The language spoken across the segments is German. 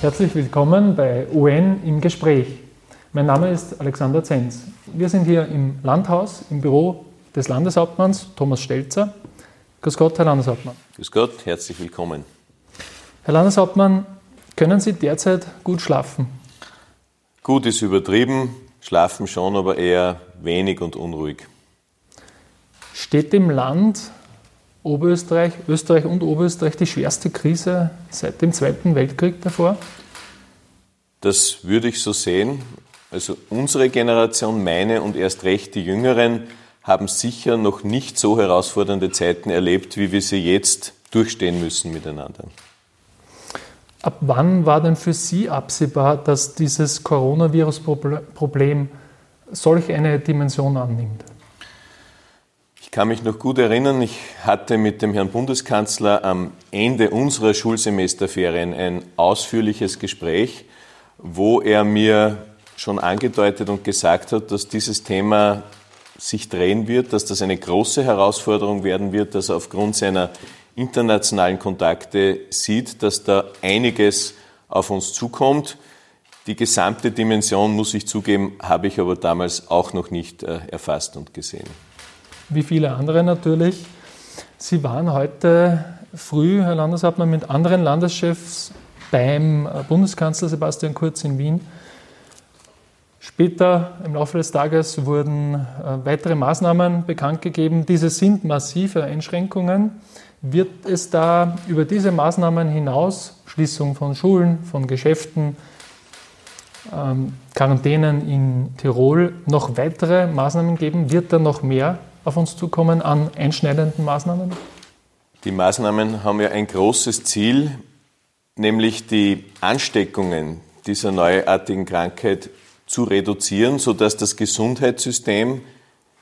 Herzlich willkommen bei UN im Gespräch. Mein Name ist Alexander Zenz. Wir sind hier im Landhaus, im Büro des Landeshauptmanns Thomas Stelzer. Grüß Gott, Herr Landeshauptmann. Grüß Gott, herzlich willkommen. Herr Landeshauptmann, können Sie derzeit gut schlafen? Gut ist übertrieben, schlafen schon, aber eher wenig und unruhig. Steht dem Land Oberösterreich, Österreich und Oberösterreich die schwerste Krise seit dem Zweiten Weltkrieg davor? Das würde ich so sehen. Also unsere Generation, meine und erst recht die Jüngeren, haben sicher noch nicht so herausfordernde Zeiten erlebt, wie wir sie jetzt durchstehen müssen miteinander. Ab wann war denn für Sie absehbar, dass dieses Coronavirus-Problem solch eine Dimension annimmt? Ich kann mich noch gut erinnern, ich hatte mit dem Herrn Bundeskanzler am Ende unserer Schulsemesterferien ein ausführliches Gespräch, wo er mir schon angedeutet und gesagt hat, dass dieses Thema sich drehen wird, dass das eine große Herausforderung werden wird, dass er aufgrund seiner internationalen Kontakte sieht, dass da einiges auf uns zukommt. Die gesamte Dimension, muss ich zugeben, habe ich aber damals auch noch nicht äh, erfasst und gesehen wie viele andere natürlich. Sie waren heute früh, Herr Landeshauptmann, mit anderen Landeschefs beim Bundeskanzler Sebastian Kurz in Wien. Später im Laufe des Tages wurden äh, weitere Maßnahmen bekannt gegeben. Diese sind massive Einschränkungen. Wird es da über diese Maßnahmen hinaus, Schließung von Schulen, von Geschäften, ähm, Quarantänen in Tirol, noch weitere Maßnahmen geben? Wird da noch mehr auf uns zukommen an einschneidenden Maßnahmen? Die Maßnahmen haben ja ein großes Ziel, nämlich die Ansteckungen dieser neuartigen Krankheit zu reduzieren, sodass das Gesundheitssystem,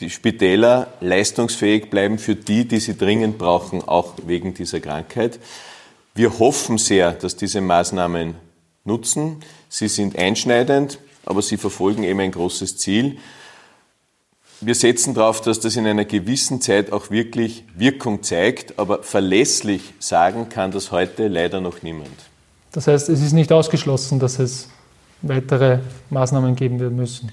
die Spitäler leistungsfähig bleiben für die, die sie dringend brauchen, auch wegen dieser Krankheit. Wir hoffen sehr, dass diese Maßnahmen nutzen. Sie sind einschneidend, aber sie verfolgen eben ein großes Ziel. Wir setzen darauf, dass das in einer gewissen Zeit auch wirklich Wirkung zeigt, aber verlässlich sagen kann das heute leider noch niemand. Das heißt, es ist nicht ausgeschlossen, dass es weitere Maßnahmen geben wird müssen.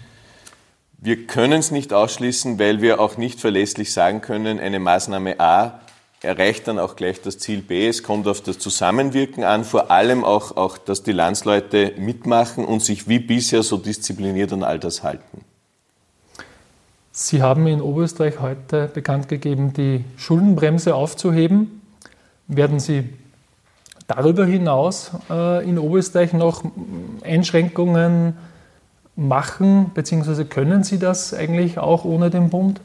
Wir können es nicht ausschließen, weil wir auch nicht verlässlich sagen können, eine Maßnahme A erreicht dann auch gleich das Ziel B. Es kommt auf das Zusammenwirken an, vor allem auch, auch dass die Landsleute mitmachen und sich wie bisher so diszipliniert an all das halten. Sie haben in Oberösterreich heute bekannt gegeben, die Schuldenbremse aufzuheben. Werden Sie darüber hinaus äh, in Oberösterreich noch Einschränkungen machen, beziehungsweise können Sie das eigentlich auch ohne den Bund?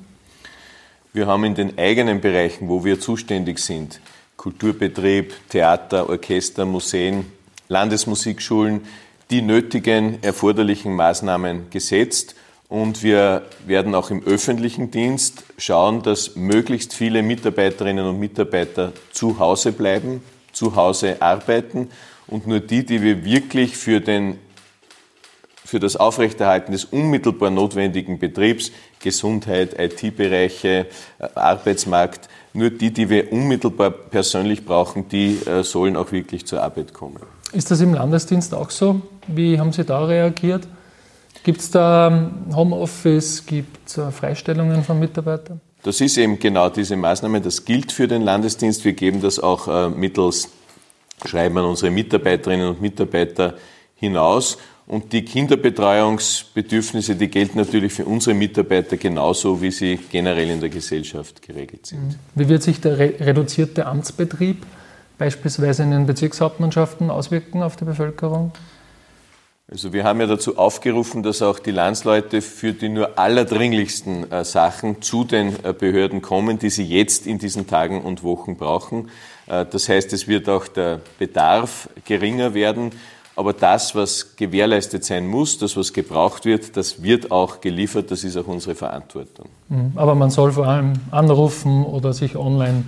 Wir haben in den eigenen Bereichen, wo wir zuständig sind, Kulturbetrieb, Theater, Orchester, Museen, Landesmusikschulen, die nötigen, erforderlichen Maßnahmen gesetzt und wir werden auch im öffentlichen Dienst schauen, dass möglichst viele Mitarbeiterinnen und Mitarbeiter zu Hause bleiben, zu Hause arbeiten und nur die, die wir wirklich für, den, für das Aufrechterhalten des unmittelbar notwendigen Betriebs, Gesundheit, IT-Bereiche, äh, Arbeitsmarkt, nur die, die wir unmittelbar persönlich brauchen, die äh, sollen auch wirklich zur Arbeit kommen. Ist das im Landesdienst auch so? Wie haben Sie da reagiert? Gibt es da ähm, Homeoffice, gibt es äh, Freistellungen von Mitarbeitern? Das ist eben genau diese Maßnahme. Das gilt für den Landesdienst. Wir geben das auch äh, mittels Schreiben an unsere Mitarbeiterinnen und Mitarbeiter hinaus. Und die Kinderbetreuungsbedürfnisse, die gelten natürlich für unsere Mitarbeiter genauso, wie sie generell in der Gesellschaft geregelt sind. Mhm. Wie wird sich der reduzierte Amtsbetrieb beispielsweise in den Bezirkshauptmannschaften auswirken auf die Bevölkerung? Also wir haben ja dazu aufgerufen, dass auch die Landsleute für die nur allerdringlichsten äh, Sachen zu den äh, Behörden kommen, die sie jetzt in diesen Tagen und Wochen brauchen. Äh, das heißt, es wird auch der Bedarf geringer werden. Aber das, was gewährleistet sein muss, das, was gebraucht wird, das wird auch geliefert. Das ist auch unsere Verantwortung. Mhm. Aber man soll vor allem anrufen oder sich online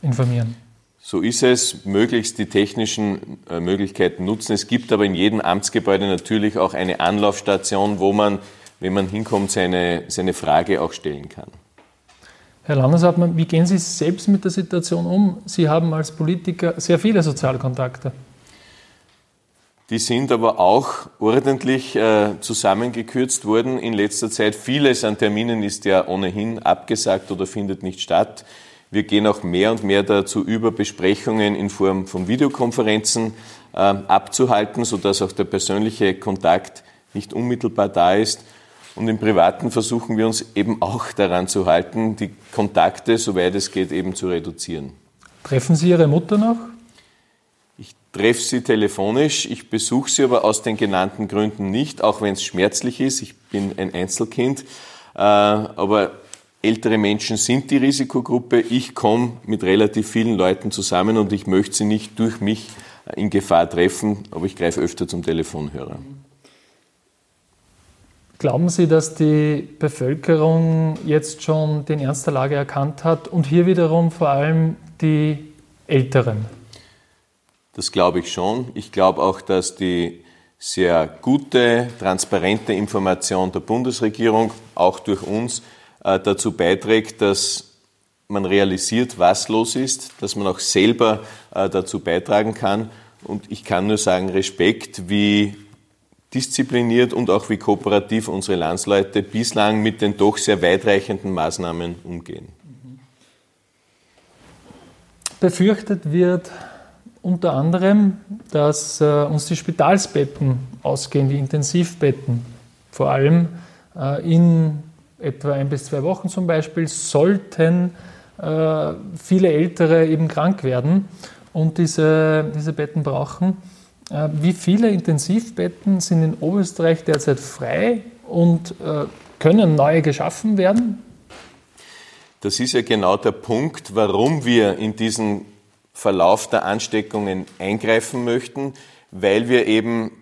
informieren. So ist es, möglichst die technischen äh, Möglichkeiten nutzen. Es gibt aber in jedem Amtsgebäude natürlich auch eine Anlaufstation, wo man, wenn man hinkommt, seine, seine Frage auch stellen kann. Herr Landeshauptmann, wie gehen Sie selbst mit der Situation um? Sie haben als Politiker sehr viele Sozialkontakte. Die sind aber auch ordentlich äh, zusammengekürzt worden in letzter Zeit. Vieles an Terminen ist ja ohnehin abgesagt oder findet nicht statt. Wir gehen auch mehr und mehr dazu über, Besprechungen in Form von Videokonferenzen äh, abzuhalten, sodass auch der persönliche Kontakt nicht unmittelbar da ist. Und im Privaten versuchen wir uns eben auch daran zu halten, die Kontakte, soweit es geht, eben zu reduzieren. Treffen Sie Ihre Mutter noch? Ich treffe sie telefonisch, ich besuche sie aber aus den genannten Gründen nicht, auch wenn es schmerzlich ist. Ich bin ein Einzelkind. Äh, aber ältere Menschen sind die Risikogruppe. Ich komme mit relativ vielen Leuten zusammen und ich möchte sie nicht durch mich in Gefahr treffen, aber ich greife öfter zum Telefonhörer. Glauben Sie, dass die Bevölkerung jetzt schon den Ernst der Lage erkannt hat und hier wiederum vor allem die Älteren? Das glaube ich schon. Ich glaube auch, dass die sehr gute, transparente Information der Bundesregierung, auch durch uns, äh, dazu beiträgt, dass man realisiert, was los ist, dass man auch selber äh, dazu beitragen kann. Und ich kann nur sagen, Respekt, wie diszipliniert und auch wie kooperativ unsere Landsleute bislang mit den doch sehr weitreichenden Maßnahmen umgehen. Befürchtet wird unter anderem, dass äh, uns die Spitalsbetten ausgehen, die Intensivbetten. Vor allem äh, in etwa ein bis zwei Wochen zum Beispiel sollten äh, viele Ältere eben krank werden und diese, diese Betten brauchen. Äh, wie viele Intensivbetten sind in Oberösterreich derzeit frei und äh, können neue geschaffen werden? Das ist ja genau der Punkt, warum wir in diesen Verlauf der Ansteckungen eingreifen möchten, weil wir eben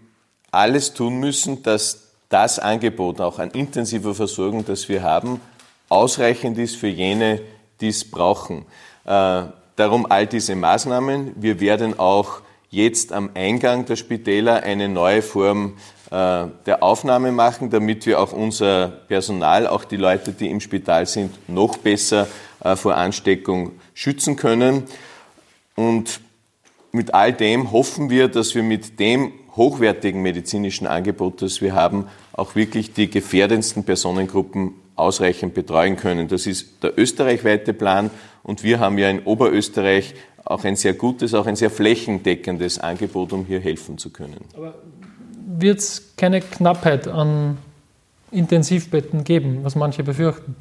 alles tun müssen, dass das Angebot auch an intensiver Versorgung, das wir haben, ausreichend ist für jene, die es brauchen. Äh, darum all diese Maßnahmen. Wir werden auch jetzt am Eingang der Spitäler eine neue Form äh, der Aufnahme machen, damit wir auch unser Personal, auch die Leute, die im Spital sind, noch besser äh, vor Ansteckung schützen können. Und mit all dem hoffen wir, dass wir mit dem hochwertigen medizinischen Angebot, das wir haben, auch wirklich die gefährdendsten Personengruppen ausreichend betreuen können. Das ist der österreichweite Plan und wir haben ja in Oberösterreich auch ein sehr gutes, auch ein sehr flächendeckendes Angebot, um hier helfen zu können. Aber wird es keine Knappheit an Intensivbetten geben, was manche befürchten?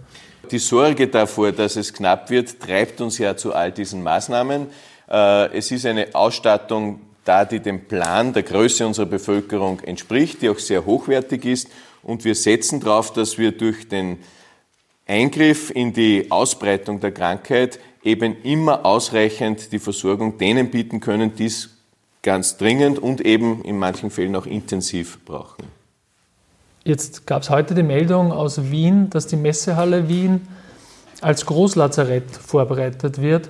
Die Sorge davor, dass es knapp wird, treibt uns ja zu all diesen Maßnahmen. Äh, es ist eine Ausstattung da, die dem Plan der Größe unserer Bevölkerung entspricht, die auch sehr hochwertig ist. Und wir setzen darauf, dass wir durch den Eingriff in die Ausbreitung der Krankheit eben immer ausreichend die Versorgung denen bieten können, die es ganz dringend und eben in manchen Fällen auch intensiv brauchen. Jetzt gab es heute die Meldung aus Wien, dass die Messehalle Wien als Großlazarett vorbereitet wird.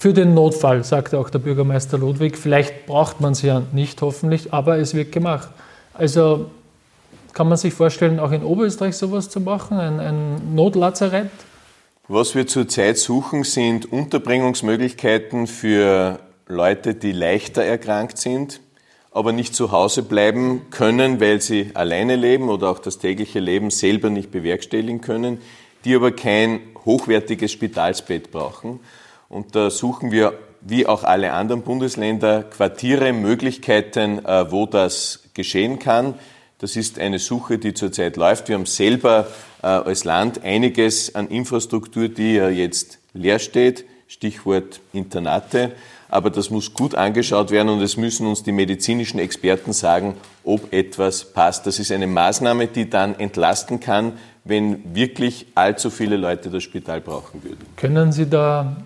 Für den Notfall, sagte auch der Bürgermeister Ludwig. Vielleicht braucht man sie ja nicht, hoffentlich, aber es wird gemacht. Also kann man sich vorstellen, auch in Oberösterreich sowas zu machen, ein, ein Notlazarett? Was wir zurzeit suchen, sind Unterbringungsmöglichkeiten für Leute, die leichter erkrankt sind, aber nicht zu Hause bleiben können, weil sie alleine leben oder auch das tägliche Leben selber nicht bewerkstelligen können, die aber kein hochwertiges Spitalsbett brauchen. Und da suchen wir, wie auch alle anderen Bundesländer, Quartiere, Möglichkeiten, äh, wo das geschehen kann. Das ist eine Suche, die zurzeit läuft. Wir haben selber äh, als Land einiges an Infrastruktur, die jetzt leer steht. Stichwort Internate. Aber das muss gut angeschaut werden und es müssen uns die medizinischen Experten sagen, ob etwas passt. Das ist eine Maßnahme, die dann entlasten kann, wenn wirklich allzu viele Leute das Spital brauchen würden. Können Sie da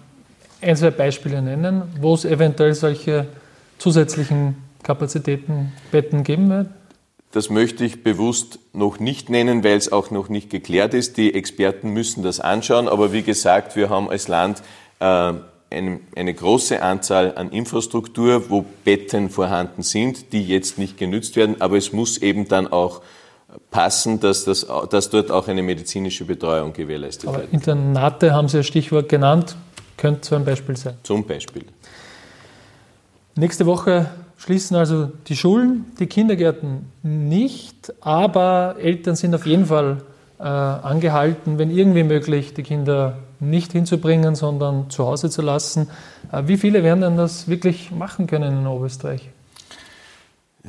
ein, zwei Beispiele nennen, wo es eventuell solche zusätzlichen Kapazitäten, Betten geben wird? Das möchte ich bewusst noch nicht nennen, weil es auch noch nicht geklärt ist. Die Experten müssen das anschauen. Aber wie gesagt, wir haben als Land äh, eine, große Anzahl an Infrastruktur, wo Betten vorhanden sind, die jetzt nicht genützt werden. Aber es muss eben dann auch passen, dass, das, dass dort auch eine medizinische Betreuung gewährleistet Aber wird. Internate haben Sie ein Stichwort genannt. Könnte so ein Beispiel sein. Zum Beispiel. Nächste Woche schließen also die Schulen, die Kindergärten nicht, aber Eltern sind auf jeden Fall äh, angehalten, wenn irgendwie möglich, die Kinder nicht hinzubringen, sondern zu Hause zu lassen. Äh, wie viele werden denn das wirklich machen können in Oberösterreich?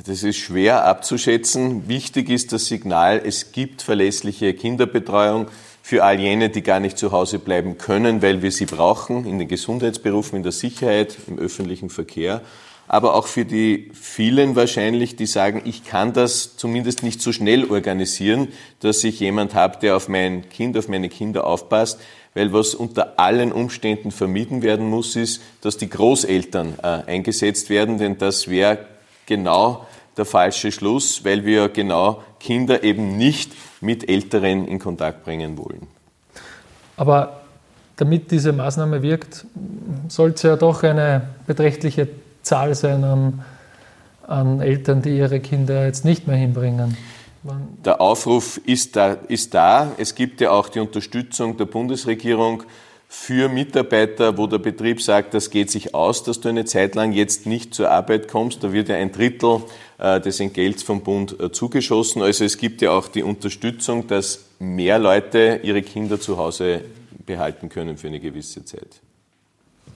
Das ist schwer abzuschätzen. Wichtig ist das Signal, es gibt verlässliche Kinderbetreuung für all jene, die gar nicht zu Hause bleiben können, weil wir sie brauchen, in den Gesundheitsberufen, in der Sicherheit, im öffentlichen Verkehr. Aber auch für die vielen wahrscheinlich, die sagen, ich kann das zumindest nicht so schnell organisieren, dass ich jemand habe, der auf mein Kind, auf meine Kinder aufpasst. Weil was unter allen Umständen vermieden werden muss, ist, dass die Großeltern äh, eingesetzt werden, denn das wäre genau der falsche Schluss, weil wir genau Kinder eben nicht mit Älteren in Kontakt bringen wollen. Aber damit diese Maßnahme wirkt, sollte es ja doch eine beträchtliche Zahl sein an, an Eltern, die ihre Kinder jetzt nicht mehr hinbringen. Der Aufruf ist da, ist da. Es gibt ja auch die Unterstützung der Bundesregierung für Mitarbeiter, wo der Betrieb sagt, das geht sich aus, dass du eine Zeit lang jetzt nicht zur Arbeit kommst. Da wird ja ein Drittel des Entgelts vom Bund äh, zugeschossen. Also es gibt ja auch die Unterstützung, dass mehr Leute ihre Kinder zu Hause behalten können für eine gewisse Zeit.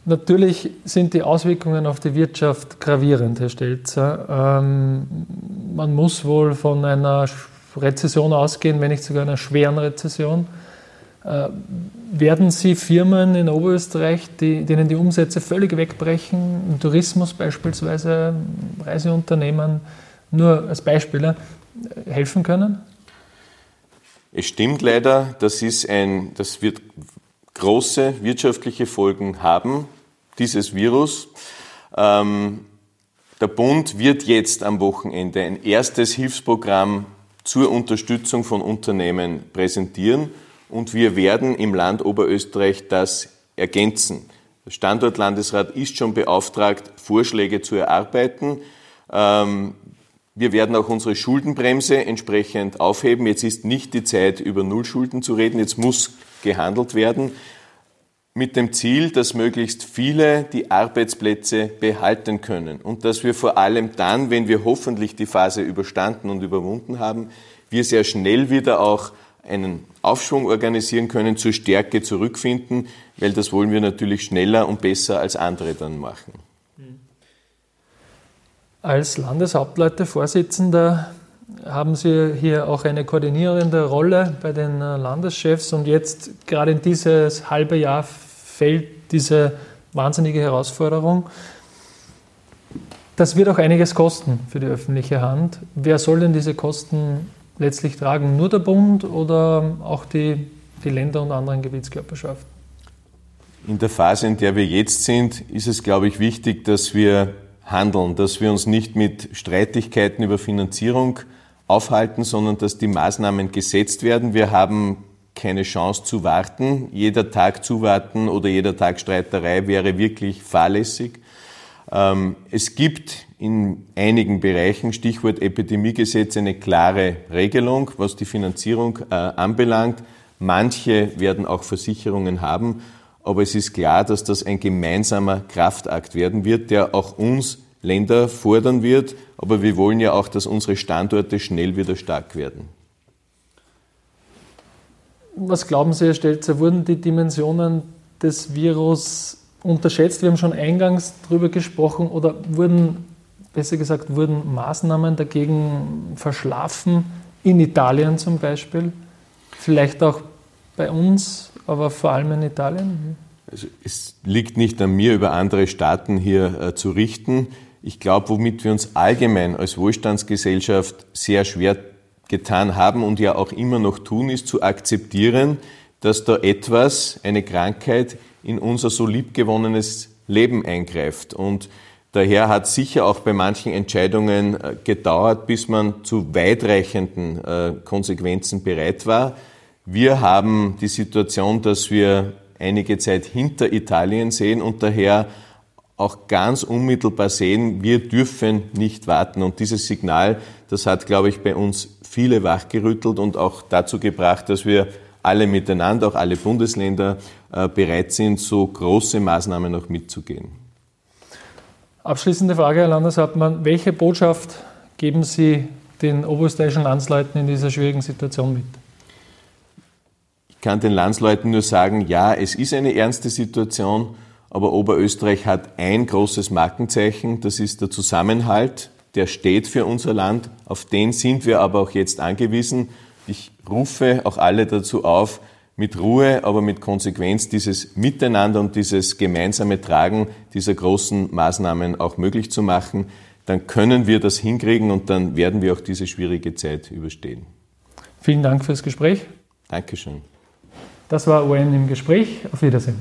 Natürlich sind die Auswirkungen auf die Wirtschaft gravierend, Herr Stelzer. Ähm, man muss wohl von einer Rezession ausgehen, wenn nicht sogar einer schweren Rezession. Äh, werden Sie Firmen in Oberösterreich, die, denen die Umsätze völlig wegbrechen, im Tourismus beispielsweise, Reiseunternehmen, nur als Beispiele, äh, helfen können? Es stimmt leider, das, ist ein, das wird große wirtschaftliche Folgen haben, dieses Virus. Ähm, der Bund wird jetzt am Wochenende ein erstes Hilfsprogramm zur Unterstützung von Unternehmen präsentieren und wir werden im Land Oberösterreich das ergänzen. Der Standortlandesrat ist schon beauftragt, Vorschläge zu erarbeiten. Ähm, wir werden auch unsere Schuldenbremse entsprechend aufheben. Jetzt ist nicht die Zeit, über Nullschulden zu reden. Jetzt muss gehandelt werden mit dem Ziel, dass möglichst viele die Arbeitsplätze behalten können und dass wir vor allem dann, wenn wir hoffentlich die Phase überstanden und überwunden haben, wir sehr schnell wieder auch einen Aufschwung organisieren können, zur Stärke zurückfinden, weil das wollen wir natürlich schneller und besser als andere dann machen. Als Landeshauptleute-Vorsitzender haben Sie hier auch eine koordinierende Rolle bei den äh, Landeschefs und jetzt gerade in dieses halbe Jahr fällt diese wahnsinnige Herausforderung. Das wird auch einiges kosten für die öffentliche Hand. Wer soll denn diese Kosten letztlich tragen? Nur der Bund oder auch die, die Länder und anderen Gebietskörperschaften? In der Phase, in der wir jetzt sind, ist es, glaube ich, wichtig, dass wir handeln, dass wir uns nicht mit Streitigkeiten über Finanzierung aufhalten, sondern dass die Maßnahmen gesetzt werden. Wir haben keine Chance zu warten. Jeder Tag zu warten oder jeder Tag Streiterei wäre wirklich fahrlässig. Ähm, es gibt in einigen Bereichen, Stichwort Epidemiegesetz, eine klare Regelung, was die Finanzierung äh, anbelangt. Manche werden auch Versicherungen haben, aber es ist klar, dass das ein gemeinsamer Kraftakt werden wird, der auch uns Länder fordern wird. Aber wir wollen ja auch, dass unsere Standorte schnell wieder stark werden. Was glauben Sie, Herr Stelzer, wurden die Dimensionen des Virus unterschätzt? Wir haben schon eingangs darüber gesprochen oder wurden, besser gesagt, wurden Maßnahmen dagegen verschlafen, in Italien zum Beispiel, vielleicht auch bei uns, aber vor allem in Italien? Also es liegt nicht an mir, über andere Staaten hier äh, zu richten. Ich glaube, womit wir uns allgemein als Wohlstandsgesellschaft sehr schwer getan haben und ja auch immer noch tun, ist zu akzeptieren, dass da etwas, eine Krankheit, in unser so liebgewonnenes Leben eingreift. Und daher hat sicher auch bei manchen Entscheidungen äh, gedauert, bis man zu weitreichenden äh, Konsequenzen bereit war. Wir haben die Situation, dass wir einige Zeit hinter Italien sehen und daher auch ganz unmittelbar sehen, wir dürfen nicht warten. Und dieses Signal, das hat, glaube ich, bei uns viele wachgerüttelt und auch dazu gebracht, dass wir alle miteinander, auch alle Bundesländer, äh, bereit sind, so große Maßnahmen auch mitzugehen. Abschließende Frage, Herr Landeshauptmann. Welche Botschaft geben Sie den oberösterreichischen Landsleuten in dieser schwierigen Situation mit? Ich kann den Landsleuten nur sagen, ja, es ist eine ernste Situation, aber Oberösterreich hat ein großes Markenzeichen, das ist der Zusammenhalt, der steht für unser Land, auf den sind wir aber auch jetzt angewiesen. Ich rufe auch alle dazu auf, mit Ruhe, aber mit Konsequenz dieses Miteinander und dieses gemeinsame Tragen dieser großen Maßnahmen auch möglich zu machen, dann können wir das hinkriegen und dann werden wir auch diese schwierige Zeit überstehen. Vielen Dank fürs Gespräch. Dankeschön. Das war ON im Gespräch. Auf Wiedersehen.